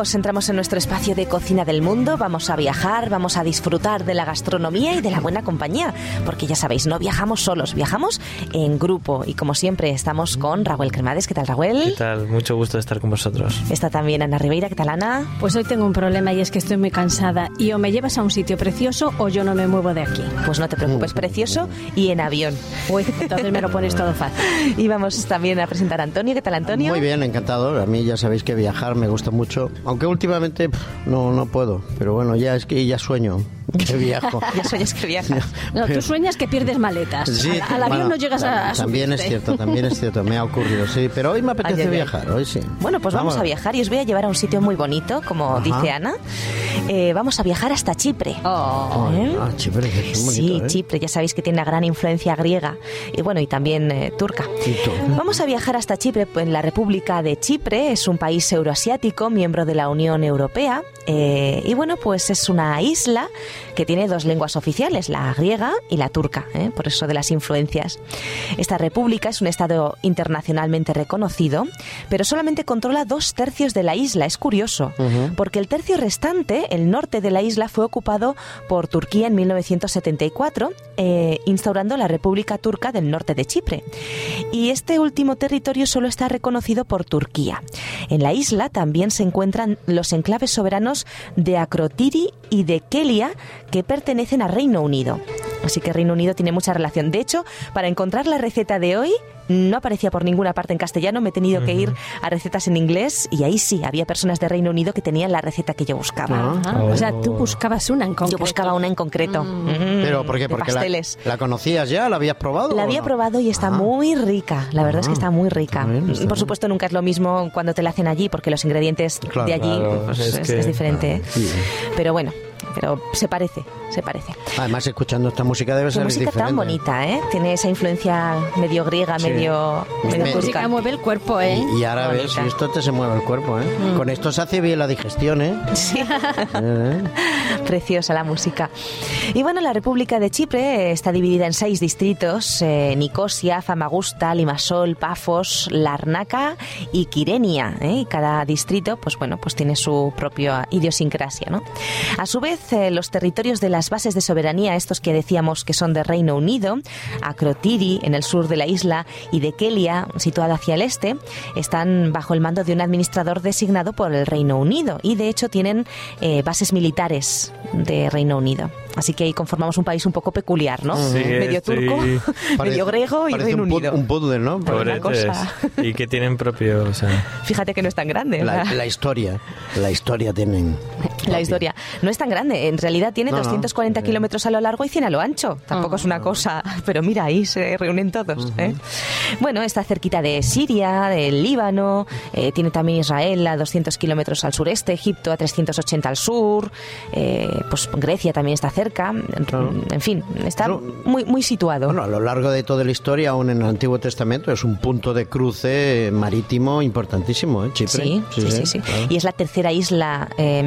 amigos, entramos en nuestro espacio de cocina del mundo, vamos a viajar, vamos a disfrutar de la gastronomía y de la buena compañía, porque ya sabéis, no viajamos solos, viajamos en grupo y como siempre estamos con Raúl Cremades, ¿qué tal Raúl? ¿Qué tal? Mucho gusto de estar con vosotros. Está también Ana Ribeira, ¿qué tal Ana? Pues hoy tengo un problema y es que estoy muy cansada y o me llevas a un sitio precioso o yo no me muevo de aquí. Pues no te preocupes, precioso y en avión. Uy, entonces me lo pones todo fácil. Y vamos también a presentar a Antonio, ¿qué tal Antonio? Muy bien, encantado. A mí ya sabéis que viajar me gusta mucho, aunque últimamente no, no puedo, pero bueno, ya es que ya sueño que viajo. ya sueñas que viajas. No, tú sueñas que pierdes maletas. Sí, al, avión bueno, no llegas a, a También es cierto, también es cierto, me ha ocurrido, sí, pero hoy me apetece Ay, ay, ay. viajar, hoy sí. Bueno, pues vamos, a viajar y os voy a llevar a un sitio muy bonito, como Ajá. dice Ana. Eh, vamos a viajar hasta Chipre. Oh. ¿Eh? ah, Chipre, que es muy Sí, bonito, ¿eh? Chipre, ya sabéis que tiene una gran influencia griega y bueno, y también eh, turca. Tú. Vamos a viajar hasta Chipre, pues, en la República de Chipre, es un país euroasiático, miembro de la Unión Europea, eh, y bueno, pues es una isla que tiene dos lenguas oficiales, la griega y la turca, ¿eh? por eso de las influencias. Esta república es un estado internacionalmente reconocido, pero solamente controla dos tercios de la isla, es curioso, porque el tercio restante, el norte de la isla, fue ocupado por Turquía en 1974, eh, instaurando la República Turca del norte de Chipre. Y este último territorio solo está reconocido por Turquía. En la isla también se encuentran los enclaves soberanos de Akrotiri y de Kelia, que pertenecen a Reino Unido. Así que Reino Unido tiene mucha relación. De hecho, para encontrar la receta de hoy, no aparecía por ninguna parte en castellano, me he tenido que ir a recetas en inglés y ahí sí, había personas de Reino Unido que tenían la receta que yo buscaba. Ah, O sea, tú buscabas una en concreto. Yo buscaba una en concreto. Mm, Pero ¿por qué? de Porque la, pasteles. la conocías ya, la habías probado. La había no? probado y está Ah. muy rica. La verdad es que Ah. está muy rica. Está bien, está Por supuesto, nunca es lo mismo cuando te la hacen allí, porque los ingredientes Claro, de allí claro, pues, es es, que- es diferente. ¿eh? Sí. Pero bueno, pero se parece, se parece. Además, escuchando esta música debe ser música diferente. tan bonita, ¿eh? Tiene esa influencia medio griega, Sí. medio, Me- medio me- música mueve el cuerpo, ¿eh? Y, y ahora ves, esto te se mueve el cuerpo, ¿eh? Con esto se hace bien la digestión, ¿eh? Sí. ¿Eh? Preciosa la música. Y bueno, la República de Chipre está dividida en seis distritos: eh, Nicosia, Famagusta, Limasol, Pafos, Larnaca y Quirenia. ¿eh? Y cada distrito, pues bueno, pues tiene su propia idiosincrasia, ¿no? A su vez, eh, los territorios de las bases de soberanía, estos que decíamos que son de Reino Unido, Akrotiri, en el sur de la isla, y de Kelia, situada hacia el este, están bajo el mando de un administrador designado por el Reino Unido y de hecho tienen eh, bases militares de Reino Unido. Así que ahí conformamos un país un poco peculiar, ¿no? Sí, medio turco, Parece- medio griego y Reino un Unido. Un puzzle, ¿no? Pobretes. cosa. Y que tienen propio, o sea, Fíjate que no es tan grande. La historia, la historia tienen. La historia no es tan grande, en realidad tiene No, no. 240 kilómetros a lo largo y 100 a lo ancho. Tampoco es una cosa, pero mira, ahí se reúnen todos. ¿eh? Bueno, está cerquita de Siria, del Líbano, eh, tiene también Israel a 200 kilómetros al sureste, Egipto a 380 al sur, eh, pues Grecia también está cerca, en fin, está muy, muy situado. Bueno, a lo largo de toda la historia, aún en el Antiguo Testamento, es un punto de cruce marítimo importantísimo, ¿eh? Chipre. Sí, sí, sí, sí. claro. Y es la tercera isla eh,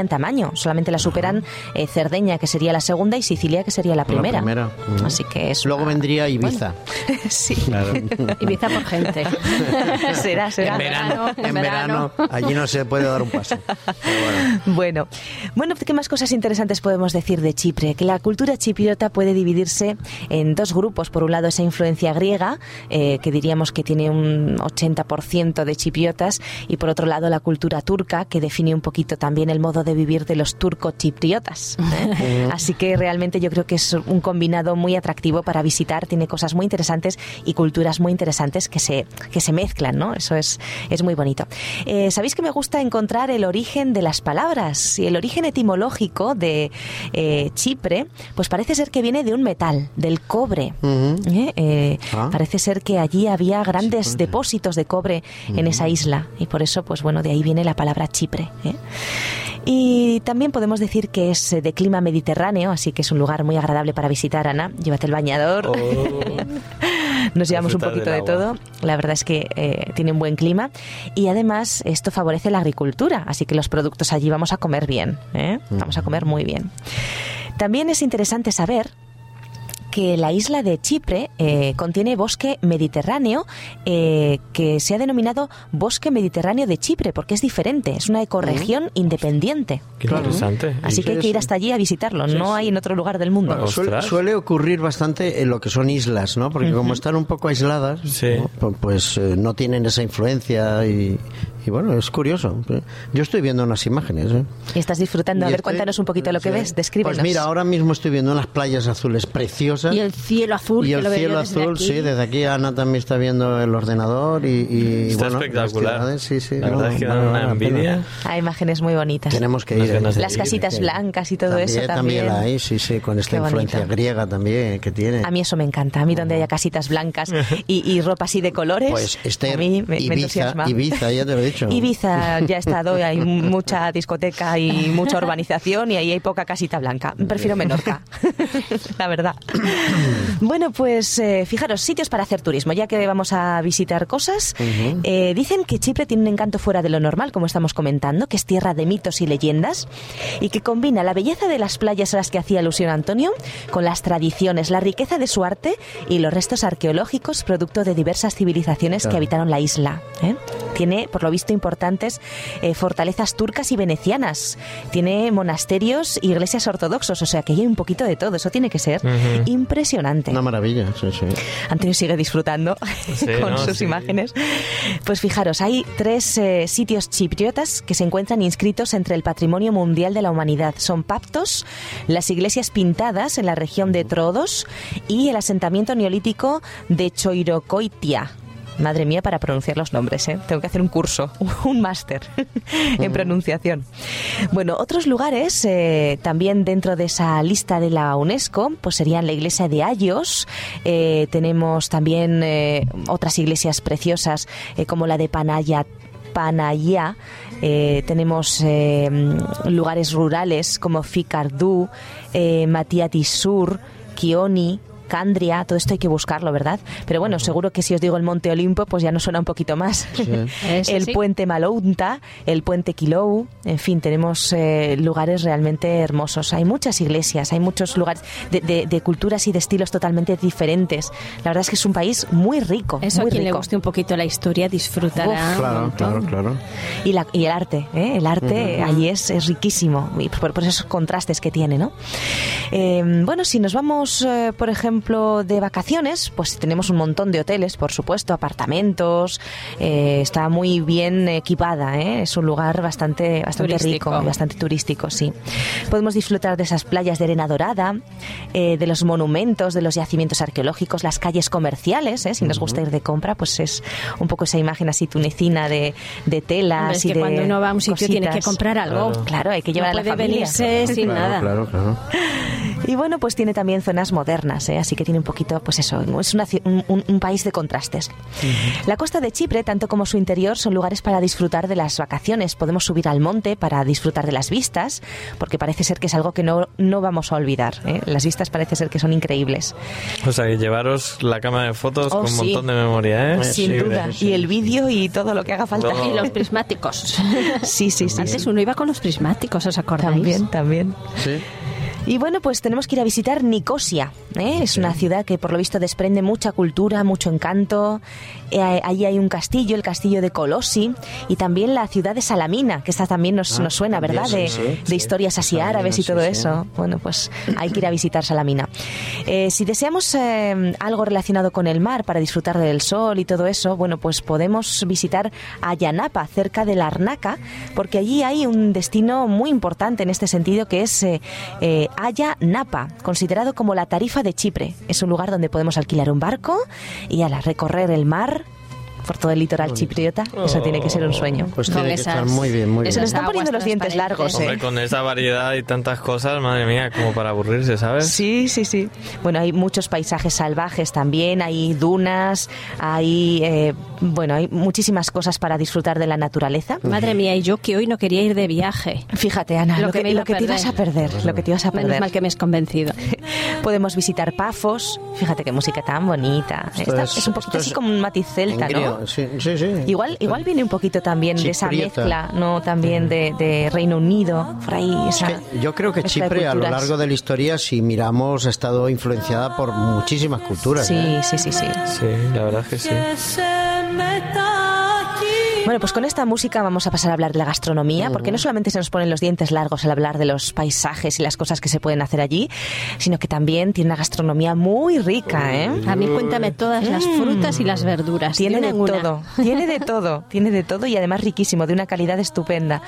en tamaño. Solamente la superan eh, Cerdeña, que sería la segunda, y Sicilia, que sería la primera. primera. Ujú. Así que es. Luego una- vendría Ibiza. sí, claro. Ibiza por gente. será, será. En verano, En verano, allí no se puede dar un paso. Pero bueno. Bueno, bueno, ¿qué más cosas interesantes podemos decir de Chipre? Que la cultura chipriota puede dividirse en dos grupos. Por un lado, esa influencia griega, eh, que diríamos que tiene un 80% de chipriotas, y por otro lado, la cultura turca, que define un poquito también el modo de vivir de los turco-chipriotas. ¿eh? Así que realmente yo creo que es un combinado muy atractivo para visitar. Tiene cosas muy interesantes y culturas muy interesantes que se, que se mezclan, ¿no? Eso es, es muy bonito. Eh, Sabéis que me gusta encontrar el origen de las palabras y el origen etimológico de eh, Chipre, pues parece ser que viene de un metal, del cobre. ¿eh? Ah. Parece ser que allí había grandes depósitos de cobre en esa isla y por eso, pues bueno, de ahí viene la palabra Chipre. ¿eh? Y también podemos decir que es eh, de clima mediterráneo, así que es un lugar muy agradable para visitar, Ana. Llévate el bañador. Oh, Nos llevamos un poquito de todo. La verdad es que eh, tiene un buen clima y además esto favorece la agricultura, así que los productos allí vamos a comer bien. ¿eh? Vamos a comer muy bien. También es interesante saber que la isla de Chipre eh, contiene bosque mediterráneo eh, que se ha denominado Bosque Mediterráneo de Chipre porque es diferente, es una ecorregión independiente. Qué interesante. Así que hay que ir hasta allí a visitarlo, no hay en otro lugar del mundo. Bueno, suele, ocurrir bastante en lo que son islas, ¿no? Porque como están un poco aisladas, Sí. ¿no? Pu- pues eh, no tienen esa influencia y, y bueno, es curioso. Yo estoy viendo unas imágenes. ¿eh? Y estás disfrutando. A Y ver, estoy- cuéntanos un poquito lo que sí. ves, descríbenos. Pues mira, ahora mismo estoy viendo unas playas azules preciosas. Y el cielo azul, Y que el lo cielo desde azul, aquí. sí, desde aquí Ana también está viendo el ordenador y, y Está bueno, espectacular. ciudades, sí, sí, La no, verdad es que da una envidia. Hay imágenes muy bonitas. Tenemos que ir. Las ir, casitas blancas y todo también, eso también. la hay, sí, sí, con esta Qué influencia bonito. griega también que tiene. A mí eso me encanta. A mí donde haya casitas blancas y, y ropa así de colores, Pues Esther, a mí me, me Ibiza, entusiasma. Ibiza, ya te lo he dicho. Ibiza ya he estado, hay mucha discoteca y mucha urbanización y ahí hay poca casita blanca. Prefiero Menorca, la verdad. Bueno, pues eh, fijaros, sitios para hacer turismo, ya que vamos a visitar cosas. Eh, dicen que Chipre tiene un encanto fuera de lo normal, como estamos comentando, que es tierra de mitos y leyendas y que combina la belleza de las playas a las que hacía alusión Antonio con las tradiciones, la riqueza de su arte y los restos arqueológicos producto de diversas civilizaciones que habitaron la isla. ¿eh? Tiene, por lo visto, importantes eh, fortalezas turcas y venecianas. Tiene monasterios y iglesias ortodoxos, o sea que hay un poquito de todo. Eso tiene que ser impresionante. Una maravilla, sí, sí. Antonio sigue disfrutando Sí, con no, sus sí. imágenes. Pues fijaros, hay tres eh, sitios chipriotas que se encuentran inscritos entre el Patrimonio Mundial de la Humanidad. Son Paptos, las iglesias pintadas en la región de Trodos y el asentamiento neolítico de Choirocoitia. Madre mía, para pronunciar los nombres, ¿eh? Tengo que hacer un curso, un máster en pronunciación. Bueno, otros lugares eh, también dentro de esa lista de la UNESCO, pues serían la iglesia de Ayos. eh, tenemos también otras iglesias preciosas como la de Panaya. Eh, tenemos eh, lugares rurales como Ficardú, eh, Matiatisur, Kioni, Candria, todo esto hay que buscarlo, ¿verdad? Pero bueno, seguro que si os digo el Monte Olimpo, pues ya nos suena un poquito más. El sí. puente Malounta, el puente Quilou, en fin, tenemos eh, lugares realmente hermosos. Hay muchas iglesias, hay muchos lugares de, de- de culturas y de estilos totalmente diferentes. La verdad es que es un país muy rico, Eso a muy quien le rico. guste un poquito la historia disfrutará. un Claro, claro, claro. Y, la- y el arte, ¿eh? el arte allí es, es riquísimo, y por, por esos contrastes que tiene, ¿no? Eh, bueno, si nos vamos, eh, por ejemplo, de vacaciones, pues tenemos un montón de hoteles, por supuesto, apartamentos, eh, está muy bien equipada, ¿eh? es un lugar bastante, bastante Turístico. rico, bastante turístico, sí. Podemos disfrutar de esas playas de arena dorada, eh, de los monumentos, de los yacimientos arqueológicos, las calles comerciales, ¿eh? si nos gusta ir de compra, pues es un poco esa imagen así tunecina de, de telas es y que de cuando uno va a un sitio tiene que comprar algo. Claro. Claro, hay que llevar no a la puede familia. venirse sin Claro, nada. claro, claro. Y bueno, pues tiene también zonas modernas, ¿eh? así que tiene un poquito, pues eso, es una un, país de contrastes. La costa de Chipre, tanto como su interior, son lugares para disfrutar de las vacaciones. Podemos subir al monte para disfrutar de las vistas, porque parece ser que es algo que no, no vamos a olvidar. ¿eh? Las vistas parece ser que son increíbles. O sea, que llevaros la cámara de fotos Oh, con un sí. montón de memoria, ¿eh? Sin Sí, duda. sí. Y el vídeo y todo lo que haga falta. Todo. Y los prismáticos. Sí, sí, sí. Antes uno iba con los prismáticos, ¿os acordáis? También, también. Sí. Y bueno, pues tenemos que ir a visitar Nicosia. ¿eh? Es una ciudad que por lo visto desprende mucha cultura, mucho encanto. Eh, allí hay un castillo, el castillo de Colossi, y también la ciudad de Salamina, que esta también nos, Ah, nos suena, también, ¿verdad? sí, de, sí, de sí. historias así Salamina, árabes y todo eso. Bueno, pues hay que ir a visitar Salamina. Eh, si deseamos algo relacionado con el mar para disfrutar del sol y todo eso, bueno, pues podemos visitar Ayanapa, cerca de Larnaca, porque allí hay un destino muy importante en este sentido que es eh, eh, Aya Napa, considerado como la tarifa de Chipre. Es un lugar donde podemos alquilar un barco y al recorrer el mar por todo el litoral chipriota, eso tiene que ser un sueño. Pues Con tiene que esas- estar muy bien, muy Se bien. nos están poniendo los dientes largos, ¿eh? Con esa variedad y tantas cosas, madre mía, como para aburrirse, ¿sabes? Sí, sí, sí. Bueno, hay muchos paisajes salvajes también, hay dunas, hay, eh, bueno, hay muchísimas cosas para disfrutar de la naturaleza. Madre mía, y yo que hoy no quería ir de viaje. Fíjate, Ana, lo, Lo que que, lo que te ibas a perder, lo que te ibas a Menos perder. mal que me has convencido. Podemos visitar Pafos, fíjate qué música tan bonita. Esto Esta- es- es, un poquito así es como un matiz celta, ¿no? Sí, sí, sí. Igual, igual viene un poquito también de esa mezcla, no también de, de Reino Unido, por ahí. esa Que Yo creo que Chipre a lo largo de la historia, si miramos, ha estado influenciada por muchísimas culturas. Sí, ¿eh? sí, sí, sí. Sí, la verdad es que sí. met Bueno, pues con esta música vamos a pasar a hablar de la gastronomía, porque no solamente se nos ponen los dientes largos al hablar de los paisajes y las cosas que se pueden hacer allí, sino que también tiene una gastronomía muy rica, ¿eh? A mí cuéntame todas las frutas y las verduras. Tiene de una. todo, tiene de todo, tiene de todo y además riquísimo, de una calidad estupenda.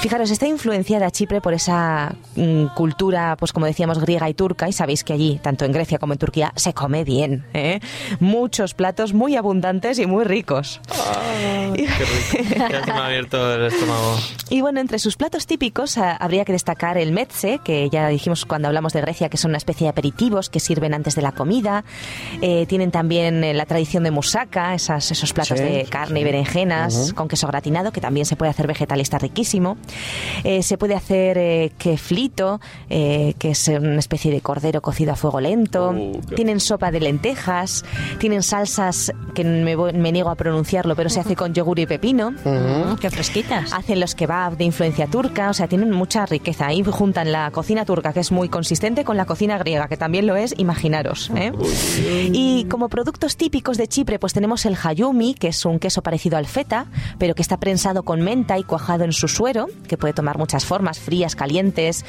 Fijaros, está influenciada Chipre por esa mm, cultura, pues como decíamos, griega y turca, y sabéis que allí, tanto en Grecia como en Turquía, se come bien, ¿eh? Muchos platos muy abundantes y muy ricos. Qué rico. Ya se me ha abierto el estómago. Y bueno, entre sus platos típicos ah, habría que destacar el metse, que ya dijimos cuando hablamos de Grecia que son una especie de aperitivos que sirven antes de la comida. Eh, tienen también eh, la tradición de moussaka, esas, esos platos Sí, de sí, carne y sí. berenjenas con queso gratinado, que también se puede hacer vegetal y está riquísimo. Eh, se puede hacer eh, keflito, eh, que es una especie de cordero cocido a fuego lento. Uh, tienen sopa de lentejas, tienen salsas que me, me niego a pronunciarlo, pero se hace con yogur y pepino. Mm, qué fresquitas. Hacen los kebab de influencia turca, o sea, tienen mucha riqueza. Ahí juntan la cocina turca, que es muy consistente, con la cocina griega, que también lo es, imaginaros. ¿eh? Y como productos típicos de Chipre, pues tenemos el hayumi, que es un queso parecido al feta, pero que está prensado con menta y cuajado en su suero, que puede tomar muchas formas, frías, calientes.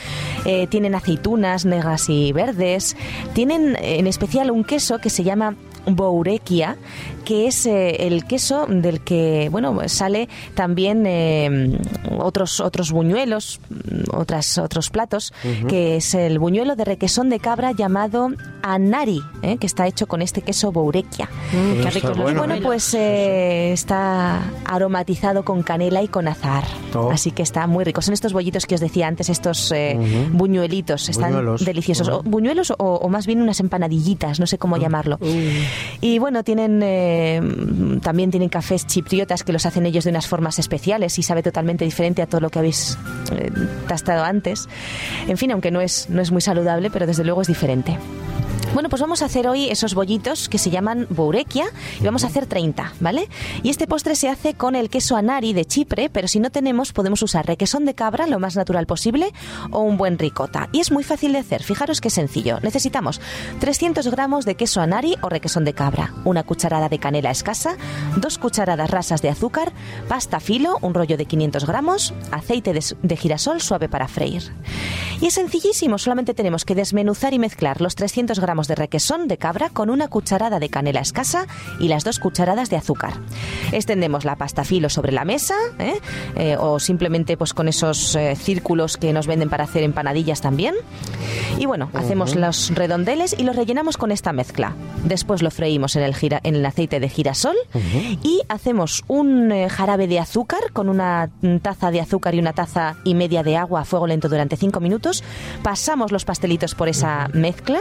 Eh, tienen aceitunas negras y verdes. Tienen eh, en especial un queso que se llama Bourekia, que es eh, el queso del que bueno sale también eh, otros otros buñuelos, mm, otras otros platos, que es el buñuelo de requesón de cabra llamado anari, eh, que está hecho con este queso Bourekia. Mm, qué bueno. Bueno, pues está aromatizado con canela y con azar. Oh. Así que está muy rico. Son estos bollitos que os decía antes, estos buñuelitos. Están Buñuelos. deliciosos. O buñuelos o, o más bien unas empanadillitas, no sé cómo llamarlo. Y bueno, tienen eh, también tienen cafés chipriotas que los hacen ellos de unas formas especiales y sabe totalmente diferente a todo lo que habéis eh, tastado antes. En fin, aunque no es, no es muy saludable, pero desde luego es diferente. Bueno, pues vamos a hacer hoy esos bollitos que se llaman bourekia y vamos a hacer 30, ¿vale? Y este postre se hace con el queso anari de Chipre, pero si no tenemos podemos usar requesón de cabra lo más natural posible o un buen ricota. Y es muy fácil de hacer, fijaros qué sencillo. Necesitamos 300 gramos de queso anari o requesón de cabra, una cucharada de canela escasa, dos cucharadas rasas de azúcar, pasta filo, un rollo de 500 gramos, aceite de, de girasol suave para freír. Y es sencillísimo, solamente tenemos que desmenuzar y mezclar los 300 gramos de requesón de cabra con una cucharada de canela escasa y las dos cucharadas de azúcar. Extendemos la pasta filo sobre la mesa ¿eh? Eh, o simplemente pues con esos eh, círculos que nos venden para hacer empanadillas también. Y bueno, hacemos los redondeles y los rellenamos con esta mezcla. Después lo freímos en el, gira- en el aceite de girasol y hacemos un jarabe de azúcar con una taza de azúcar y una taza y media de agua a fuego lento durante 5 minutos. Pasamos los pastelitos por esa mezcla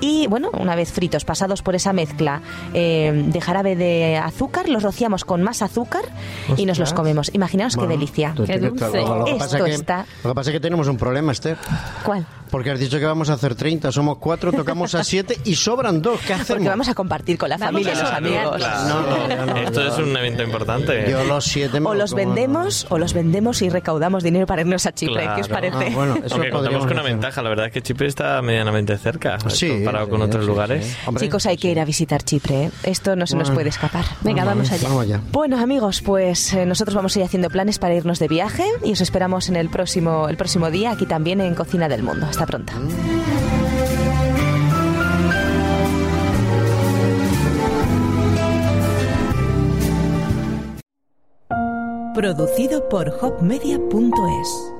y bueno, una vez fritos, pasados por esa mezcla eh, de jarabe de azúcar, los rociamos con más azúcar y nos los comemos. Imaginaos qué delicia. Qué dulce. Lo que, Esto pasa que, está- lo que pasa es que tenemos un problema, Esther. ¿Cuál? Porque has dicho que vamos a hacer 30, somos cuatro, tocamos a 7 y sobran dos. ¿Qué hacemos? Porque vamos a compartir con la Vamos familia y los amigos. Claro. No, no, yo no, Esto yo- es un evento importante. Yo los 7 O los vendemos, o los vendemos y recaudamos dinero para irnos a Chipre. ¿Qué os Claro. parece? Ah, bueno, eso Aunque contamos con una hacer. ventaja, la verdad es que Chipre está medianamente cerca Sí, comparado sí, con otros sí, lugares. sí. Hombre, Chicos, hay que ir a visitar Chipre. ¿eh? Esto no se nos puede escapar. Venga, vamos allá. Vamos allá. Bueno, amigos, pues eh, nosotros vamos a ir haciendo planes para irnos de viaje y os esperamos en el próximo, el próximo día aquí también en Cocina del Mundo. Pronto. Producido por hopmedia.es